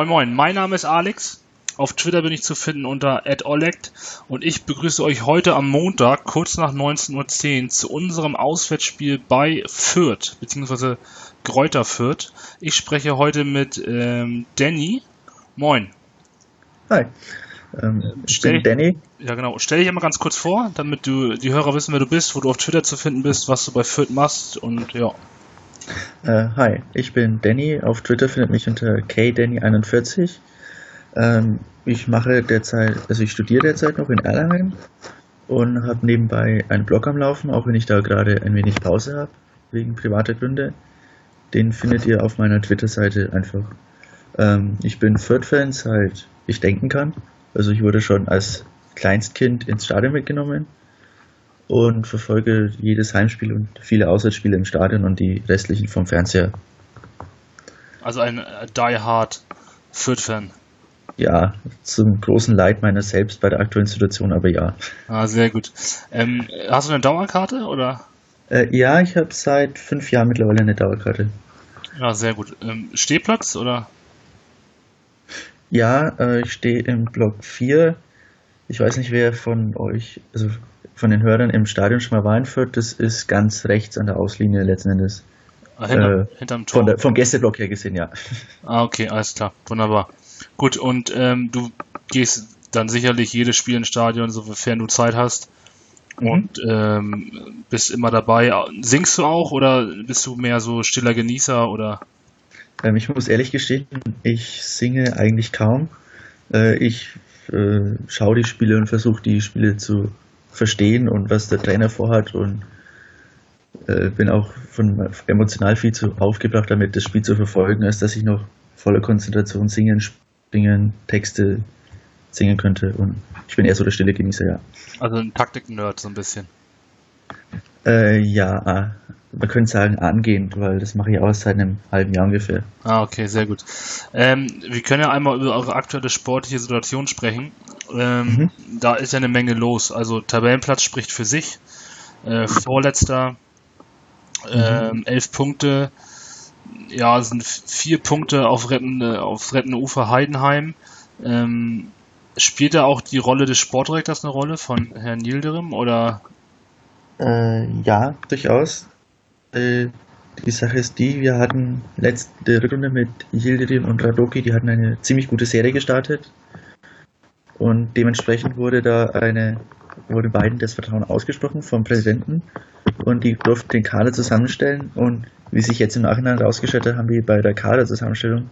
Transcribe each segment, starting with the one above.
Moin Moin, mein Name ist Alex. Auf Twitter bin ich zu finden unter @olect und ich begrüße euch heute am Montag kurz nach 19.10 Uhr zu unserem Auswärtsspiel bei Fürth bzw. Gräuter Fürth. Ich spreche heute mit ähm, Danny. Moin. Hi. Ähm, ich Stell, bin Danny. Ja, genau. Stell dich einmal ganz kurz vor, damit du die Hörer wissen, wer du bist, wo du auf Twitter zu finden bist, was du bei Fürth machst und ja. Äh, hi, ich bin Danny. Auf Twitter findet mich unter kdanny41. Ähm, ich mache derzeit, also ich studiere derzeit noch in Erlangen und habe nebenbei einen Blog am Laufen, auch wenn ich da gerade ein wenig Pause habe, wegen privater Gründe. Den findet ihr auf meiner Twitter-Seite einfach. Ähm, ich bin Fürth-Fan seit ich denken kann. Also ich wurde schon als Kleinstkind ins Stadion mitgenommen und verfolge jedes Heimspiel und viele Auswärtsspiele im Stadion und die restlichen vom Fernseher. Also ein äh, Die Hard Fürth-Fan. Ja, zum großen Leid meiner selbst bei der aktuellen Situation, aber ja. Ah, sehr gut. Ähm, hast du eine Dauerkarte oder? Äh, ja, ich habe seit fünf Jahren mittlerweile eine Dauerkarte. Ja, sehr gut. Ähm, Stehplatz oder? Ja, äh, ich stehe im Block 4. Ich weiß nicht, wer von euch, also von den Hörern im Stadion schon mal war in Fürth. Das ist ganz rechts an der Auslinie letzten Endes. Ah, hinter, äh, hinterm Tor. Der, vom Gästeblock her gesehen, ja. Ah, okay, alles klar. Wunderbar. Gut, und ähm, du gehst dann sicherlich jedes Spiel ins Stadion, sofern du Zeit hast. Mhm. Und ähm, bist immer dabei. Singst du auch oder bist du mehr so stiller Genießer oder? Ähm, ich muss ehrlich gestehen, ich singe eigentlich kaum. Äh, ich äh, schaue die Spiele und versuche die Spiele zu verstehen und was der Trainer vorhat und äh, bin auch von emotional viel zu aufgebracht, damit das Spiel zu verfolgen, als dass ich noch voller Konzentration singen, springen, Texte singen könnte. Und ich bin eher so der stille Genießer, ja. Also ein Taktik-Nerd so ein bisschen. Äh, ja, man könnte sagen angehend, weil das mache ich auch seit einem halben Jahr ungefähr. Ah, okay, sehr gut. Ähm, wir können ja einmal über eure aktuelle sportliche Situation sprechen. Ähm, mhm. Da ist ja eine Menge los. Also Tabellenplatz spricht für sich. Äh, Vorletzter, äh, mhm. elf Punkte. Ja, sind vier Punkte auf rettende, auf rettende Ufer Heidenheim. Ähm, spielt da auch die Rolle des Sportdirektors eine Rolle von Herrn Yildirim oder? Äh, ja, durchaus. Äh, die Sache ist die, wir hatten letzte Runde mit Yildirim und Radoki, die hatten eine ziemlich gute Serie gestartet. Und dementsprechend wurde da eine, wurde beiden das Vertrauen ausgesprochen vom Präsidenten und die durften den Kader zusammenstellen und wie sich jetzt im Nachhinein herausgestellt hat, haben die bei der Kaderzusammenstellung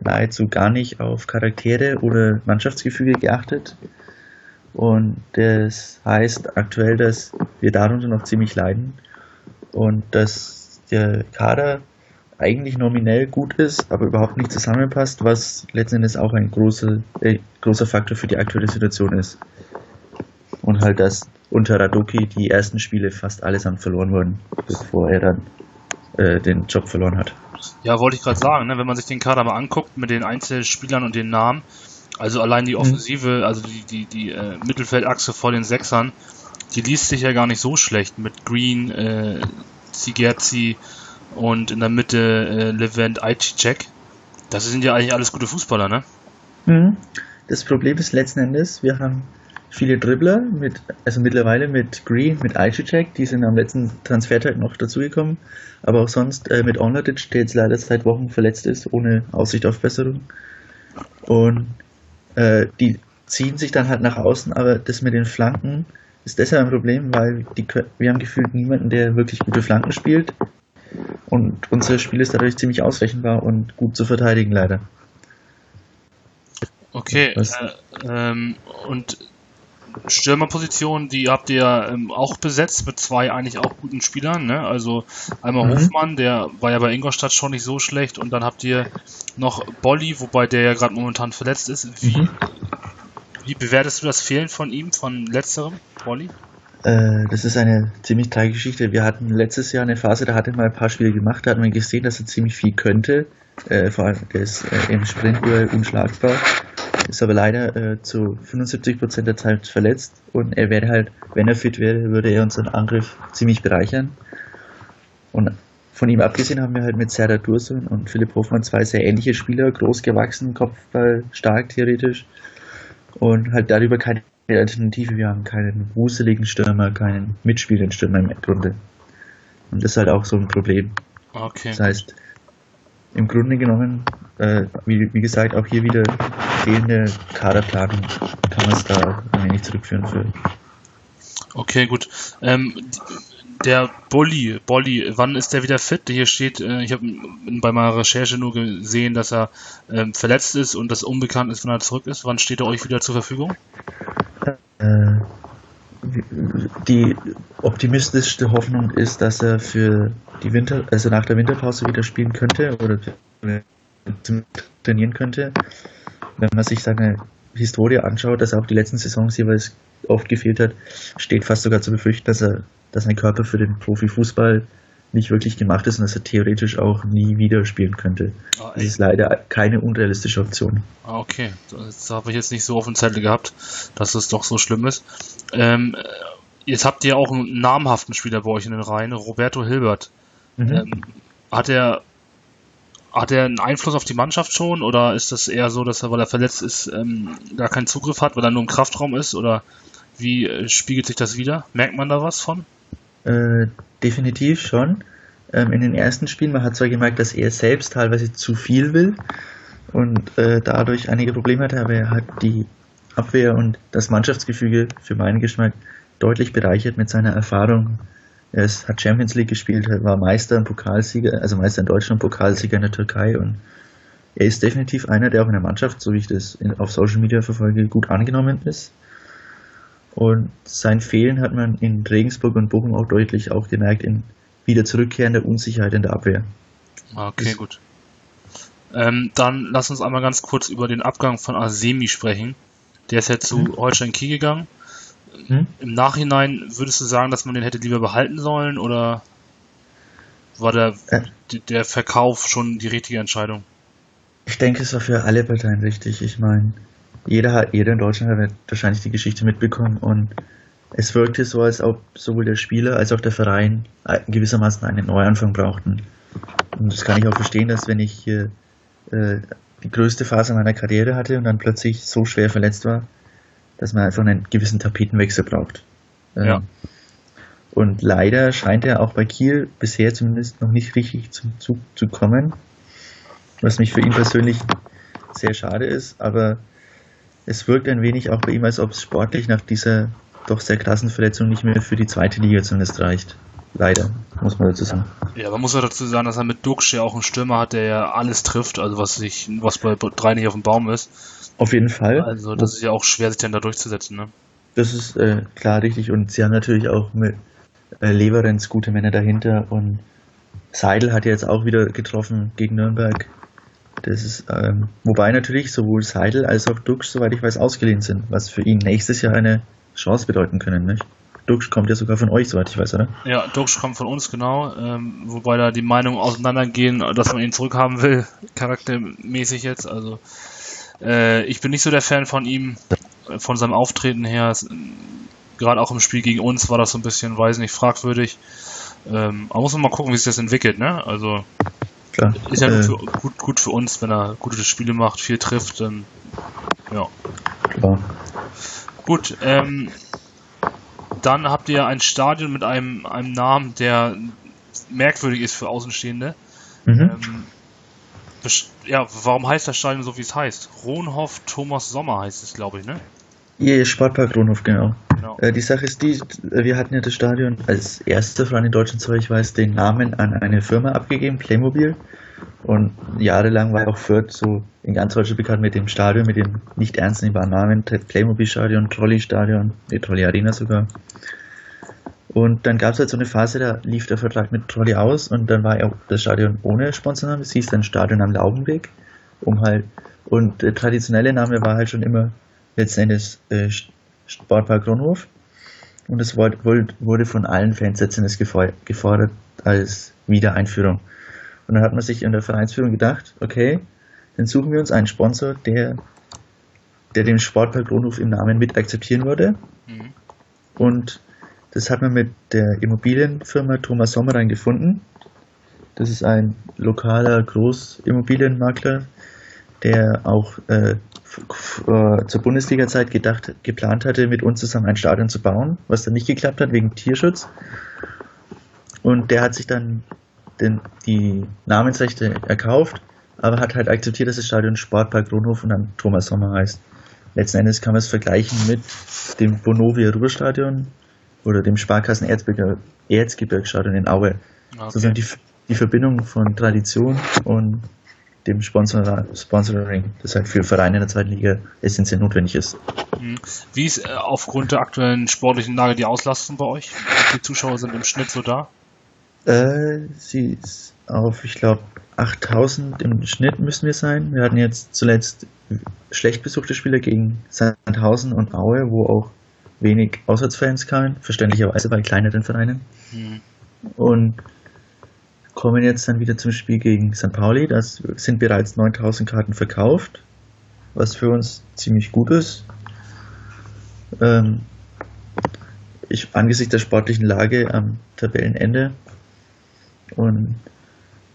nahezu gar nicht auf Charaktere oder Mannschaftsgefüge geachtet. Und das heißt aktuell, dass wir darunter noch ziemlich leiden und dass der Kader eigentlich nominell gut ist, aber überhaupt nicht zusammenpasst, was letzten Endes auch ein großer, äh, großer Faktor für die aktuelle Situation ist. Und halt, dass unter Radoki die ersten Spiele fast allesamt verloren wurden, bevor er dann äh, den Job verloren hat. Ja, wollte ich gerade sagen, ne? wenn man sich den Kader mal anguckt mit den Einzelspielern und den Namen, also allein die mhm. Offensive, mhm. also die, die, die äh, Mittelfeldachse vor den Sechsern, die liest sich ja gar nicht so schlecht mit Green, äh, Zigerzi und in der Mitte äh, Levent Aichicek. Das sind ja eigentlich alles gute Fußballer, ne? Mhm. Das Problem ist letzten Endes, wir haben viele Dribbler, mit, also mittlerweile mit Green, mit Aichicek, die sind am letzten Transfertag noch dazugekommen, aber auch sonst äh, mit Onladic, der jetzt leider seit Wochen verletzt ist, ohne Aussicht auf Besserung. Und äh, die ziehen sich dann halt nach außen, aber das mit den Flanken, ist deshalb ein Problem, weil die, wir haben gefühlt niemanden, der wirklich gute Flanken spielt. Und unser Spiel ist dadurch ziemlich ausrechenbar und gut zu verteidigen, leider. Okay, äh, ähm, und Stürmerposition, die habt ihr ähm, auch besetzt mit zwei eigentlich auch guten Spielern. Ne? Also einmal mhm. Hofmann, der war ja bei Ingolstadt schon nicht so schlecht, und dann habt ihr noch Bolli, wobei der ja gerade momentan verletzt ist. Wie, mhm. Wie bewertest du das Fehlen von ihm, von letzterem, Polly? Äh, das ist eine ziemlich kleine Geschichte. Wir hatten letztes Jahr eine Phase, da hat er mal ein paar Spiele gemacht, da hat man gesehen, dass er ziemlich viel könnte. Äh, vor allem, der ist äh, im Sprintduell unschlagbar. ist aber leider äh, zu 75% der Zeit verletzt und er wäre halt, wenn er fit wäre, würde er unseren Angriff ziemlich bereichern. Und von ihm abgesehen haben wir halt mit Serdar Dursun und Philipp Hofmann zwei sehr ähnliche Spieler, groß gewachsen, Kopfball stark theoretisch und halt darüber keine Alternative. Wir haben keinen wuseligen Stürmer, keinen mitspielenden Stürmer im Grunde. Und das ist halt auch so ein Problem. Okay. Das heißt, im Grunde genommen, äh, wie, wie gesagt, auch hier wieder fehlende Kaderplanung kann man es da ein wenig zurückführen für. Okay, gut. Ähm, der Bolli, Bolli, wann ist der wieder fit? Hier steht, äh, ich habe bei meiner Recherche nur gesehen, dass er ähm, verletzt ist und das unbekannt ist, wann er zurück ist. Wann steht er euch wieder zur Verfügung? Äh, die optimistischste Hoffnung ist, dass er für die Winter, also nach der Winterpause wieder spielen könnte oder trainieren könnte. Wenn man sich seine Historie anschaut, dass er auch die letzten Saisons jeweils oft gefehlt hat, steht fast sogar zu befürchten, dass er, dass sein Körper für den Profifußball nicht wirklich gemacht ist und dass er theoretisch auch nie wieder spielen könnte. Ah, das ist leider keine unrealistische Option. Ah, okay. Das habe ich jetzt nicht so auf dem Zettel gehabt, dass es doch so schlimm ist. Ähm, jetzt habt ihr auch einen namhaften Spieler bei euch in den Reihen, Roberto Hilbert. Mhm. Ähm, hat er hat er einen Einfluss auf die Mannschaft schon oder ist das eher so, dass er, weil er verletzt ist, ähm, gar keinen Zugriff hat, weil er nur im Kraftraum ist? Oder wie äh, spiegelt sich das wieder? Merkt man da was von? Äh, definitiv schon. Ähm, in den ersten Spielen, man hat zwar gemerkt, dass er selbst teilweise zu viel will und äh, dadurch einige Probleme hatte, aber er hat die Abwehr und das Mannschaftsgefüge für meinen Geschmack deutlich bereichert mit seiner Erfahrung er ist, hat Champions League gespielt, war Meister und Pokalsieger, also Meister in Deutschland, Pokalsieger in der Türkei und er ist definitiv einer, der auch in der Mannschaft, so wie ich das auf Social Media verfolge, gut angenommen ist. Und sein Fehlen hat man in Regensburg und Bochum auch deutlich auch gemerkt in wieder zurückkehrender Unsicherheit in der Abwehr. Okay, das gut. Ähm, dann lass uns einmal ganz kurz über den Abgang von Asemi sprechen. Der ist ja zu mhm. Holstein Kiel gegangen. Hm? Im Nachhinein würdest du sagen, dass man den hätte lieber behalten sollen oder war der, äh. der Verkauf schon die richtige Entscheidung? Ich denke, es war für alle Parteien richtig. Ich meine, jeder, hat, jeder in Deutschland hat wahrscheinlich die Geschichte mitbekommen und es wirkte so, als ob sowohl der Spieler als auch der Verein gewissermaßen einen Neuanfang brauchten. Und das kann ich auch verstehen, dass wenn ich äh, die größte Phase meiner Karriere hatte und dann plötzlich so schwer verletzt war, dass man einfach einen gewissen Tapetenwechsel braucht. Ähm, ja. Und leider scheint er auch bei Kiel bisher zumindest noch nicht richtig zum Zug zu kommen, was mich für ihn persönlich sehr schade ist, aber es wirkt ein wenig auch bei ihm, als ob es sportlich nach dieser doch sehr krassen Verletzung nicht mehr für die zweite Liga zumindest reicht. Leider, muss man dazu sagen. Ja, man muss ja dazu sagen, dass er mit Duxch ja auch einen Stürmer hat, der ja alles trifft, also was sich, was bei drei nicht auf dem Baum ist. Auf jeden Fall. Also das ist ja auch schwer, sich dann da durchzusetzen, ne? Das ist äh, klar richtig und sie haben natürlich auch mit äh, Leverenz gute Männer dahinter und Seidel hat jetzt auch wieder getroffen gegen Nürnberg. Das ist, ähm, wobei natürlich sowohl Seidel als auch Dux, soweit ich weiß, ausgeliehen sind, was für ihn nächstes Jahr eine Chance bedeuten können, nicht? Dux kommt ja sogar von euch, soweit ich weiß, oder? Ja, Dux kommt von uns, genau. Ähm, wobei da die Meinungen auseinandergehen, dass man ihn zurückhaben will, charaktermäßig jetzt. Also äh, ich bin nicht so der Fan von ihm, von seinem Auftreten her. Gerade auch im Spiel gegen uns war das so ein bisschen, weiß nicht, fragwürdig. Ähm, aber muss man mal gucken, wie sich das entwickelt, ne? Also Klar. ist ja äh, für, gut, gut für uns, wenn er gute Spiele macht, viel trifft, dann ja. Klar. Gut, ähm, dann habt ihr ein Stadion mit einem, einem Namen, der merkwürdig ist für Außenstehende. Mhm. Ähm, ja, warum heißt das Stadion so, wie es heißt? Ronhof Thomas Sommer heißt es, glaube ich, ne? Ja, Sportpark Ronhof, genau. Genau. Äh, die Sache ist die, wir hatten ja das Stadion als erster Verein in Deutschland, soweit ich weiß, den Namen an eine Firma abgegeben, Playmobil. Und jahrelang war auch Fürth so in ganz Deutschland bekannt mit dem Stadion, mit dem nicht ernst nehmbaren Namen, Playmobil Stadion, Trolley Stadion, die Trolley Arena sogar. Und dann gab es halt so eine Phase, da lief der Vertrag mit Trolley aus und dann war auch das Stadion ohne Sponsorname. Es hieß dann Stadion am Laubenweg. Um halt, und der traditionelle Name war halt schon immer letzten Endes äh, Sportpark Kronhof. Und es wurde von allen Fans letztendlich gefordert als Wiedereinführung. Und dann hat man sich in der Vereinsführung gedacht, okay, dann suchen wir uns einen Sponsor, der der den Sportpark Kronhof im Namen mit akzeptieren würde. Mhm. Und das hat man mit der Immobilienfirma Thomas Sommerein gefunden. Das ist ein lokaler Großimmobilienmakler, der auch äh, zur Bundesliga-Zeit gedacht, geplant hatte, mit uns zusammen ein Stadion zu bauen, was dann nicht geklappt hat wegen Tierschutz. Und der hat sich dann den, die Namensrechte erkauft, aber hat halt akzeptiert, dass das Stadion Sportpark Kronhof und dann Thomas Sommer heißt. Letzten Endes kann man es vergleichen mit dem Bonovia Ruhrstadion oder dem Sparkassen Erzgebirgsstadion in Aue. Okay. Sozusagen die, die Verbindung von Tradition und dem Sponsor, Sponsoring, das halt für Vereine in der zweiten Liga essentiell notwendig ist. Mhm. Wie ist äh, aufgrund der aktuellen sportlichen Lage die Auslastung bei euch? Wie viele Zuschauer sind im Schnitt so da? Äh, sie ist auf, ich glaube, 8000 im Schnitt müssen wir sein. Wir hatten jetzt zuletzt schlecht besuchte Spiele gegen Sandhausen und Aue, wo auch wenig Auswärtsfans kamen, verständlicherweise bei kleineren Vereinen. Mhm. Und kommen jetzt dann wieder zum Spiel gegen St. Pauli. Da sind bereits 9000 Karten verkauft, was für uns ziemlich gut ist. Ähm, ich, angesichts der sportlichen Lage am Tabellenende und,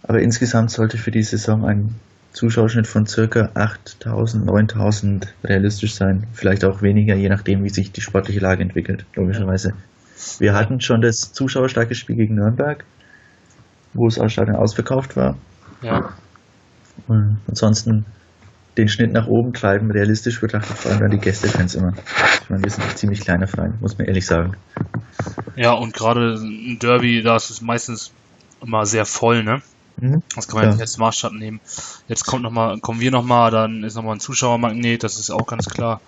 aber insgesamt sollte für die Saison ein Zuschauerschnitt von circa 8000, 9000 realistisch sein. Vielleicht auch weniger, je nachdem, wie sich die sportliche Lage entwickelt, logischerweise. Wir hatten schon das zuschauerstarke Spiel gegen Nürnberg, wo das Stadion ausverkauft war. Ja. Und ansonsten den Schnitt nach oben treiben, realistisch betrachtet, vor allem dann die Gästefans immer. Ich meine, wir sind ein ziemlich kleiner Verein, muss man ehrlich sagen. Ja, und gerade ein Derby, da ist es meistens immer sehr voll, ne? Mhm. Das kann man ja. jetzt als Maßstab nehmen. Jetzt kommt noch mal, kommen wir nochmal, dann ist nochmal ein Zuschauermagnet, das ist auch ganz klar.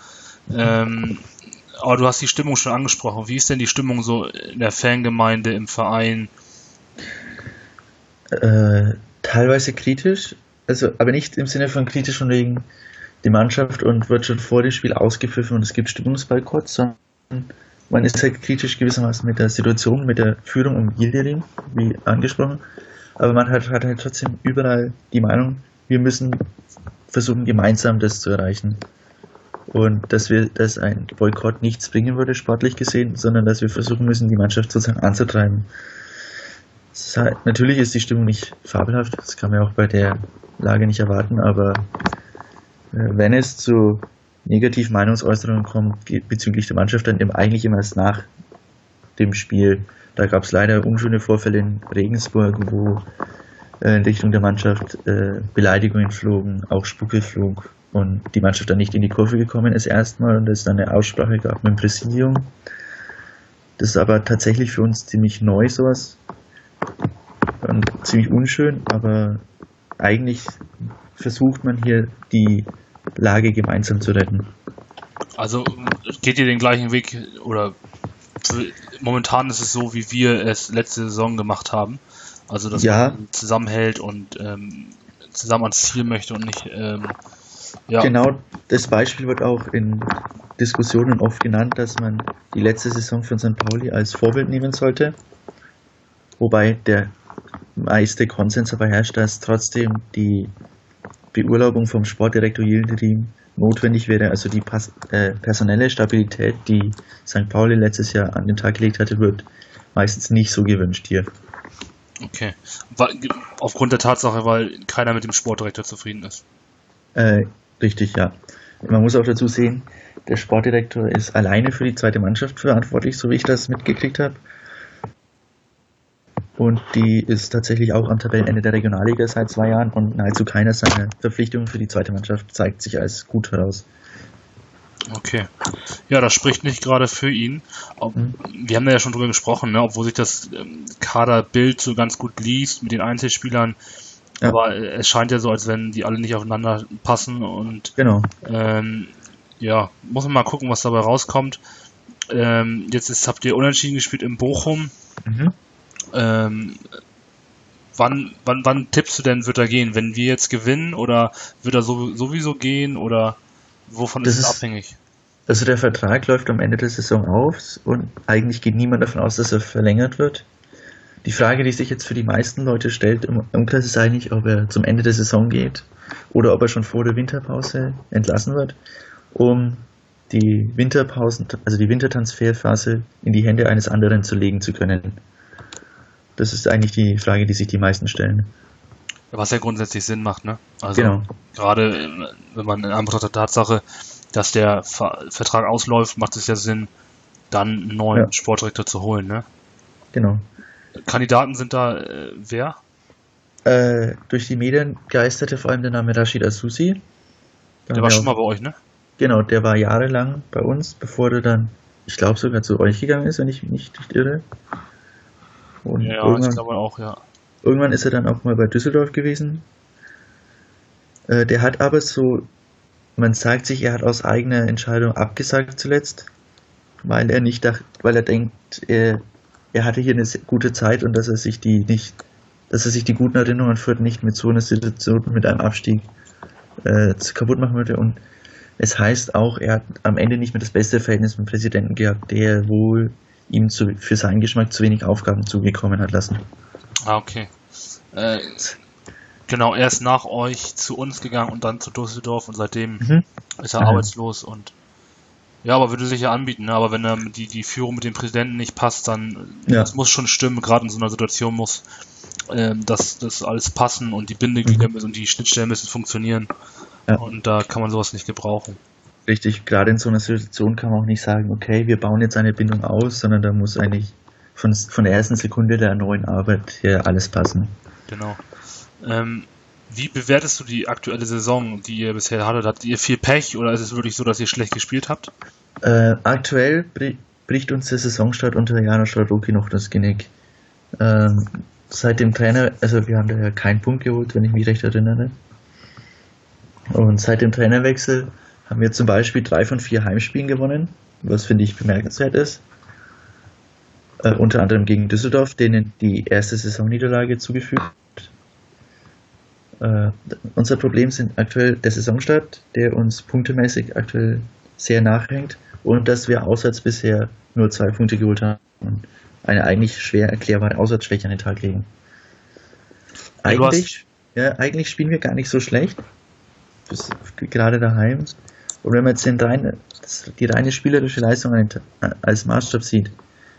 Ähm, aber du hast die Stimmung schon angesprochen. Wie ist denn die Stimmung so in der Fangemeinde, im Verein? Äh, teilweise kritisch, also aber nicht im Sinne von kritisch von wegen die Mannschaft und wird schon vor dem Spiel ausgepfiffen und es gibt Stimmungsboykott, sondern man ist halt kritisch gewissermaßen mit der Situation, mit der Führung um Yildirim, wie angesprochen. Aber man hat, hat halt trotzdem überall die Meinung, wir müssen versuchen, gemeinsam das zu erreichen. Und dass wir, dass ein Boykott nichts bringen würde, sportlich gesehen, sondern dass wir versuchen müssen, die Mannschaft sozusagen anzutreiben. Halt, natürlich ist die Stimmung nicht fabelhaft, das kann man auch bei der Lage nicht erwarten, aber äh, wenn es zu negativen Meinungsäußerungen kommt bezüglich der Mannschaft, dann eigentlich immer erst nach dem Spiel. Da gab es leider unschöne Vorfälle in Regensburg, wo äh, in Richtung der Mannschaft äh, Beleidigungen flogen, auch Spucke flog und die Mannschaft dann nicht in die Kurve gekommen ist erstmal und es dann eine Aussprache gab mit dem Präsidium. Das ist aber tatsächlich für uns ziemlich neu sowas und ziemlich unschön, aber eigentlich versucht man hier die Lage gemeinsam zu retten. Also geht ihr den gleichen Weg oder momentan ist es so, wie wir es letzte Saison gemacht haben. Also dass ja. man zusammenhält und ähm, zusammen ans Ziel möchte und nicht ähm, ja. Genau, das Beispiel wird auch in Diskussionen oft genannt, dass man die letzte Saison von St. Pauli als Vorbild nehmen sollte. Wobei der meiste Konsens aber herrscht, dass trotzdem die Beurlaubung vom Sportdirektor Yildirim notwendig wäre, also die äh, personelle Stabilität, die St. Pauli letztes Jahr an den Tag gelegt hatte, wird meistens nicht so gewünscht hier. Okay. Aufgrund der Tatsache, weil keiner mit dem Sportdirektor zufrieden ist. Äh, richtig, ja. Man muss auch dazu sehen, der Sportdirektor ist alleine für die zweite Mannschaft verantwortlich, so wie ich das mitgekriegt habe. Und die ist tatsächlich auch am Tabellenende der Regionalliga seit zwei Jahren und nahezu keiner seiner Verpflichtungen für die zweite Mannschaft zeigt sich als gut heraus. Okay. Ja, das spricht nicht gerade für ihn. Ob, mhm. Wir haben da ja schon drüber gesprochen, ne, obwohl sich das ähm, Kaderbild so ganz gut liest mit den Einzelspielern. Ja. Aber es scheint ja so, als wenn die alle nicht aufeinander passen und genau. Ähm, ja, muss man mal gucken, was dabei rauskommt. Ähm, jetzt ist, habt ihr unentschieden gespielt in Bochum. Mhm. Ähm, wann, wann, wann tippst du denn, wird er gehen? Wenn wir jetzt gewinnen oder wird er so, sowieso gehen oder wovon das ist es abhängig? Also der Vertrag läuft am Ende der Saison auf und eigentlich geht niemand davon aus, dass er verlängert wird. Die Frage, die sich jetzt für die meisten Leute stellt im Umkreis ist eigentlich, ob er zum Ende der Saison geht oder ob er schon vor der Winterpause entlassen wird. um die Winterpausen, also die Wintertransferphase in die Hände eines anderen zu legen zu können? Das ist eigentlich die Frage, die sich die meisten stellen. Was ja grundsätzlich Sinn macht, ne? Also Genau. gerade äh, wenn man in Anbetracht der Tatsache, dass der Ver Vertrag ausläuft, macht es ja Sinn, dann einen neuen Ja. Sportdirektor zu holen, ne? Genau. Kandidaten sind da äh, wer? Äh, durch die Medien geisterte vor allem der Name Rashid Asusi. Da Der war schon mal bei euch, ne? Genau, der war jahrelang bei uns, bevor der dann, ich glaube sogar zu euch gegangen ist, wenn ich mich nicht irre. Und Ja, ich irgendwann, glaube auch, ja. irgendwann ist er dann auch mal bei Düsseldorf gewesen. Äh, der hat aber so, man sagt sich, er hat aus eigener Entscheidung abgesagt zuletzt, weil er nicht dacht, weil er denkt, er, er hatte hier eine gute Zeit und dass er sich die nicht, dass er sich die guten Erinnerungen führt, nicht mit so einer Situation, mit einem Abstieg äh, kaputt machen würde. Und es heißt auch, er hat am Ende nicht mehr das beste Verhältnis mit dem Präsidenten gehabt, der wohl ihm zu, für seinen Geschmack zu wenig Aufgaben zugekommen hat lassen. Ah, okay. Äh, genau, er ist nach euch zu uns gegangen und dann zu Düsseldorf und seitdem Mhm. ist er Mhm. arbeitslos und ja, aber würde sich ja anbieten, ne? aber wenn ähm, die, die Führung mit dem Präsidenten nicht passt, dann Ja. das muss schon stimmen, gerade in so einer Situation muss ähm, dass das alles passen und die Bindeglieder Mhm. müssen und die Schnittstellen müssen funktionieren Ja. und da kann man sowas nicht gebrauchen. Richtig, gerade in so einer Situation kann man auch nicht sagen, okay, wir bauen jetzt eine Bindung aus, sondern da muss eigentlich von, von der ersten Sekunde der neuen Arbeit her alles passen. Genau. Ähm, wie bewertest du die aktuelle Saison, die ihr bisher hattet? Hattet ihr viel Pech oder ist es wirklich so, dass ihr schlecht gespielt habt? Äh, aktuell bri bricht uns der Saisonstart unter Jana Stradoki noch das Genick. Ähm, seit dem Trainer, also wir haben da ja keinen Punkt geholt, wenn ich mich recht erinnere. Und seit dem Trainerwechsel haben wir zum Beispiel drei von vier Heimspielen gewonnen, was finde ich bemerkenswert ist. Äh, unter anderem gegen Düsseldorf, denen die erste Saisonniederlage zugefügt. Äh, unser Problem sind aktuell der Saisonstart, der uns punktemäßig aktuell sehr nachhängt und dass wir auswärts bisher nur zwei Punkte geholt haben und eine eigentlich schwer erklärbare Auswärtsschwäche an den Tag legen. Eigentlich, ja, eigentlich spielen wir gar nicht so schlecht, bis, gerade daheim. Und wenn man jetzt den rein, die reine spielerische Leistung als Maßstab sieht,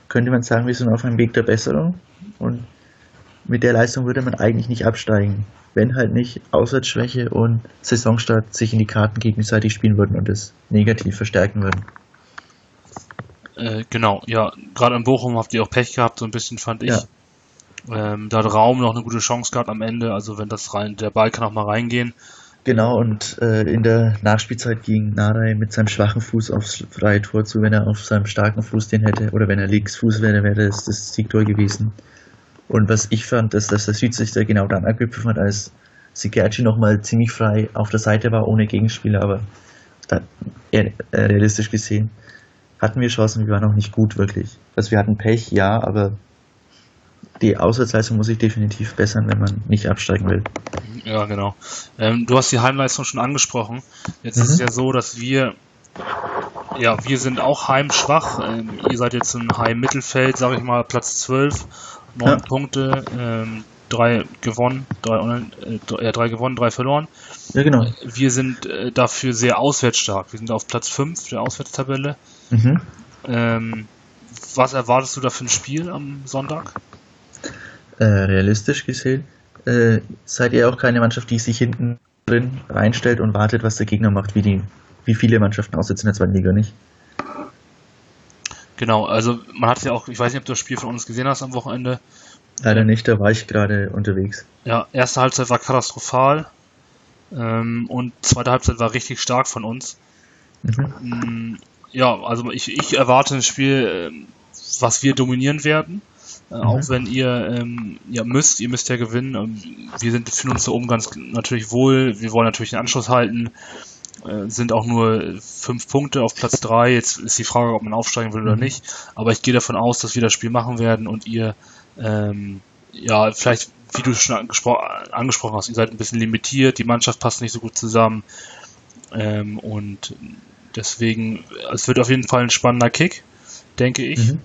könnte man sagen, wir sind auf einem Weg der Besserung und mit der Leistung würde man eigentlich nicht absteigen, wenn halt nicht Auswärtsschwäche und Saisonstart sich in die Karten gegenseitig spielen würden und es negativ verstärken würden. Äh, genau, ja, gerade in Bochum habt ihr auch Pech gehabt, so ein bisschen fand ich. Ja. Ähm, da hat Raum noch eine gute Chance gehabt am Ende, also wenn das rein, der Ball kann auch mal reingehen. Genau, und äh, in der Nachspielzeit ging Narei mit seinem schwachen Fuß aufs freie Tor zu. Wenn er auf seinem starken Fuß den hätte, oder wenn er Linksfuß wäre, wäre das das Siegtor gewesen. Und was ich fand, ist, dass der Schiedsrichter genau dann abgepfiffen hat, als Sigerci nochmal ziemlich frei auf der Seite war, ohne Gegenspieler, aber da, äh, realistisch gesehen hatten wir Chancen, wir waren auch nicht gut, wirklich. Also wir hatten Pech, ja, aber die Auswärtsleistung muss sich definitiv bessern, wenn man nicht absteigen will. Ja, genau. Ähm, du hast die Heimleistung schon angesprochen. Jetzt ist es Mhm. ja so, dass wir, ja, wir sind auch heimschwach. Ähm, ihr seid jetzt im Heim-Mittelfeld, sage ich mal, Platz 12, neun Ja. Punkte, ähm, drei gewonnen, drei, äh, drei- ja, drei gewonnen, drei verloren. Ja, genau. Wir sind äh, dafür sehr auswärtsstark. Wir sind auf Platz 5 der Auswärtstabelle. Mhm. Ähm, was erwartest du da für ein Spiel am Sonntag? Äh, realistisch gesehen, äh, seid ihr auch keine Mannschaft, die sich hinten drin reinstellt und wartet, was der Gegner macht, wie die, wie viele Mannschaften aussitzen in der zweiten Liga nicht. Genau, also man hat ja auch, ich weiß nicht, ob du das Spiel von uns gesehen hast am Wochenende. Leider nicht, da war ich gerade unterwegs. Ja, erste Halbzeit war katastrophal ähm, und zweite Halbzeit war richtig stark von uns. Mhm. Mm, Ja, also ich, ich erwarte ein Spiel, ähm, was wir dominieren werden. Äh, Mhm. Auch wenn ihr ähm, ja müsst, ihr müsst ja gewinnen. Ähm, Wir sind, fühlen uns da oben ganz natürlich wohl. Wir wollen natürlich den Anschluss halten. Äh, sind auch nur fünf Punkte auf Platz drei. Jetzt ist die Frage, ob man aufsteigen will oder Mhm. nicht. Aber ich gehe davon aus, dass wir das Spiel machen werden und ihr ähm, ja vielleicht, wie du schon angespro angesprochen hast, ihr seid ein bisschen limitiert. Die Mannschaft passt nicht so gut zusammen. Ähm, und deswegen, es wird auf jeden Fall ein spannender Kick, denke ich. Mhm.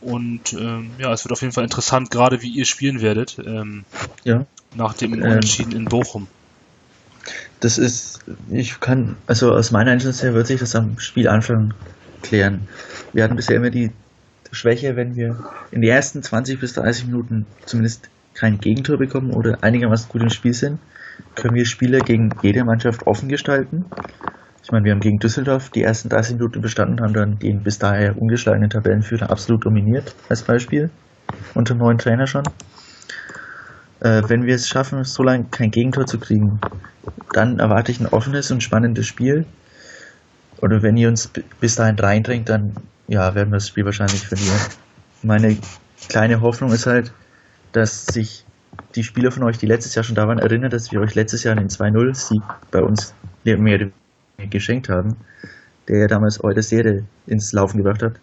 Und ähm, ja, es wird auf jeden Fall interessant, gerade wie ihr spielen werdet, ähm, Ja. nach dem Ähm. Unentschieden in Bochum. Das ist, ich kann, also aus meiner Einschätzung her wird sich das am Spielanfang klären. Wir hatten bisher immer die Schwäche, wenn wir in den ersten 20 bis 30 Minuten zumindest kein Gegentor bekommen oder einigermaßen gut im Spiel sind, können wir Spiele gegen jede Mannschaft offen gestalten. Ich meine, wir haben gegen Düsseldorf die ersten 30 Minuten bestanden, haben dann den bis daher ungeschlagenen Tabellenführer absolut dominiert, als Beispiel. Unter neuen Trainer schon. Äh, wenn wir es schaffen, so lange kein Gegentor zu kriegen, dann erwarte ich ein offenes und spannendes Spiel. Oder wenn ihr uns bis dahin reindrängt, dann ja, werden wir das Spiel wahrscheinlich verlieren. Meine kleine Hoffnung ist halt, dass sich die Spieler von euch, die letztes Jahr schon da waren, erinnern, dass wir euch letztes Jahr einen 2-0-Sieg bei uns mehr geschenkt haben, der ja damals eure Serie ins Laufen gebracht hat.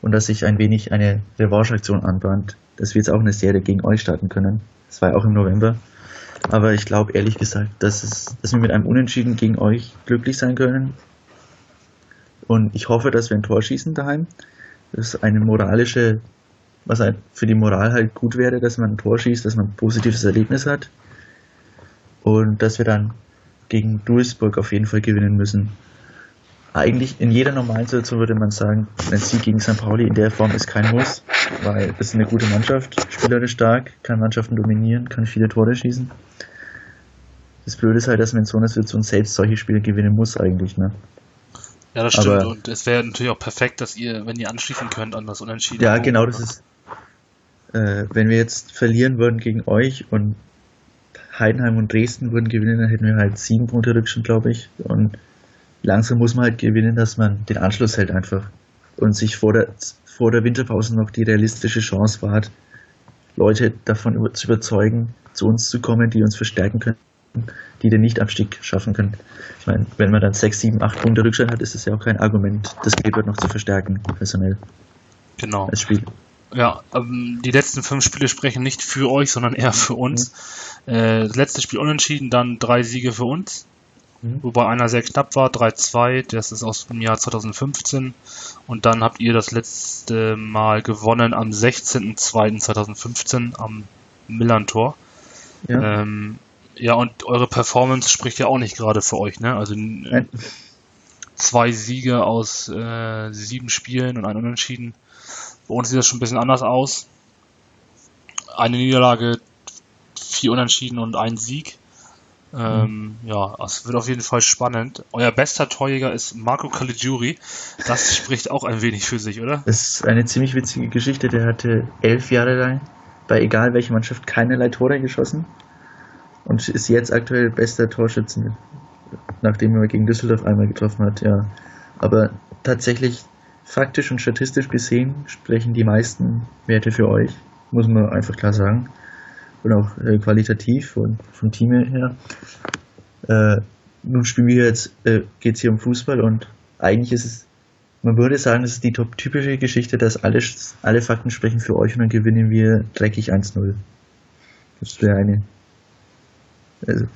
Und dass sich ein wenig eine Revanche-Aktion anbahnt, dass wir jetzt auch eine Serie gegen euch starten können. Das war ja auch im November. Aber ich glaube ehrlich gesagt, dass, es, dass wir mit einem Unentschieden gegen euch glücklich sein können. Und ich hoffe, dass wir ein Tor schießen daheim. Das ist eine moralische, was halt für die Moral halt gut wäre, dass man ein Tor schießt, dass man ein positives Erlebnis hat. Und dass wir dann gegen Duisburg auf jeden Fall gewinnen müssen. Eigentlich in jeder normalen Situation würde man sagen, ein Sieg gegen St. Pauli in der Form ist kein Muss, weil es ist eine gute Mannschaft, spielerisch stark, kann Mannschaften dominieren, kann viele Tore schießen. Das Blöde ist halt, dass man in so einer Situation selbst solche Spiele gewinnen muss eigentlich, ne? Ja, das stimmt. Aber, und es wäre natürlich auch perfekt, dass ihr, wenn ihr anschließen könnt an das Unentschieden. Ja, genau, das ist. Äh, wenn wir jetzt verlieren würden gegen euch und Heidenheim und Dresden würden gewinnen, dann hätten wir halt sieben Punkte Rückstand, glaube ich. Und langsam muss man halt gewinnen, dass man den Anschluss hält einfach. Und sich vor der, vor der Winterpause noch die realistische Chance wahrt, Leute davon zu überzeugen, zu uns zu kommen, die uns verstärken können, die den Nicht-Abstieg schaffen können. Ich meine, wenn man dann sechs, sieben, acht Punkte Rückstand hat, ist das ja auch kein Argument, das Kleeblatt noch zu verstärken, personell. Genau. Als Spiel. Ja, ähm, die letzten fünf Spiele sprechen nicht für euch, sondern eher für uns. Mhm. Äh, das letzte Spiel unentschieden, dann drei Siege für uns. Mhm. Wobei einer sehr knapp war, 3-2, das ist aus dem Jahr 2015. Und dann habt ihr das letzte Mal gewonnen am 16.02.2015 am Millantor. Ja. Ähm, ja, und eure Performance spricht ja auch nicht gerade für euch, ne? Also äh, zwei Siege aus äh, sieben Spielen und ein Unentschieden. Bei uns sieht das schon ein bisschen anders aus. Eine Niederlage, vier Unentschieden und ein Sieg. Ähm, mhm. Ja, es wird auf jeden Fall spannend. Euer bester Torjäger ist Marco Caligiuri. Das spricht auch ein wenig für sich, oder? Das ist eine ziemlich witzige Geschichte. Der hatte elf Jahre lang bei egal welcher Mannschaft keinerlei Tore geschossen und ist jetzt aktuell bester Torschütze, nachdem er gegen Düsseldorf einmal getroffen hat. Ja, aber tatsächlich faktisch und statistisch gesehen sprechen die meisten Werte für euch, muss man einfach klar sagen. Und auch äh, qualitativ und vom Team her. Äh, nun spielen wir jetzt, äh, geht es hier um Fußball und eigentlich ist es, man würde sagen, es ist die typische Geschichte, dass alle, alle Fakten sprechen für euch und dann gewinnen wir dreckig 1-0. Das wäre eine. Also,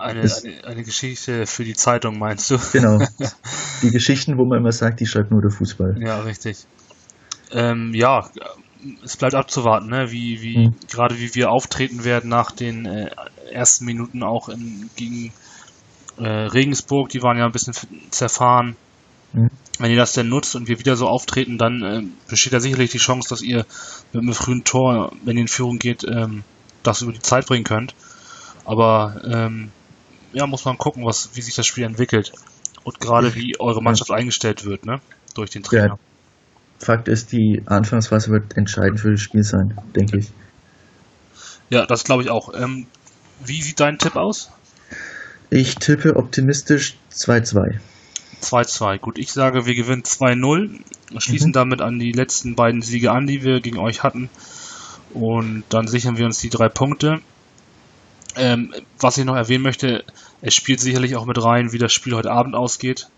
eine, eine, eine, Geschichte für die Zeitung, meinst du? Genau. Die Geschichten, wo man immer sagt, die schreibt nur der Fußball. Ja, richtig. Ähm, ja, es bleibt abzuwarten, ne? wie, wie hm. gerade wie wir auftreten werden nach den äh, ersten Minuten auch in, gegen äh, Regensburg. Die waren ja ein bisschen zerfahren. Hm. Wenn ihr das denn nutzt und wir wieder so auftreten, dann äh, besteht da sicherlich die Chance, dass ihr mit einem frühen Tor, wenn ihr in Führung geht, ähm, das über die Zeit bringen könnt. Aber ähm, ja, muss man gucken, was, wie sich das Spiel entwickelt. Und gerade wie eure Mannschaft eingestellt wird, ne? Durch den Trainer. Ja. Fakt ist, die Anfangsphase wird entscheidend für das Spiel sein, denke ich. Ja, das glaube ich auch. Ähm, wie sieht dein Tipp aus? Ich tippe optimistisch 2-2. 2-2. Gut, ich sage, wir gewinnen 2-0, schließen mhm. damit an die letzten beiden Siege an, die wir gegen euch hatten. Und dann sichern wir uns die drei Punkte. Ähm, was ich noch erwähnen möchte, es spielt sicherlich auch mit rein, wie das Spiel heute Abend ausgeht.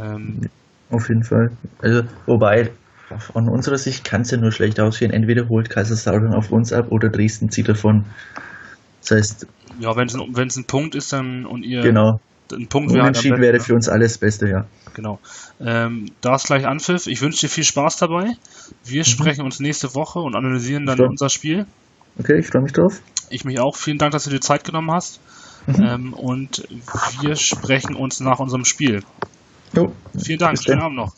Ähm, Auf jeden Fall. Also, wobei, von unserer Sicht kann es ja nur schlecht ausgehen. Entweder holt Kaiserslautern auf uns ab oder Dresden zieht davon. Das heißt. Ja, wenn es ein, ein Punkt ist dann und ihr. Genau. Ein Punkt wäre halt wäre für uns alles Beste, ja. Genau. Ähm, da ist gleich Anpfiff. Ich wünsche dir viel Spaß dabei. Wir mhm. sprechen uns nächste Woche und analysieren dann unser Spiel. Okay, ich freue mich drauf. Ich mich auch. Vielen Dank, dass du dir Zeit genommen hast. Mhm. Ähm, und wir sprechen uns nach unserem Spiel. Jo. Vielen Dank. Schönen Abend noch.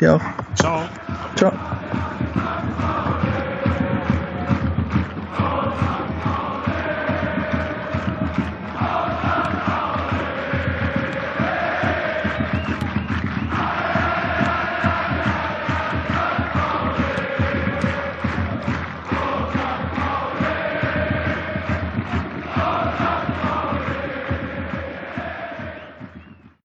Dir auch. Ciao. Ciao.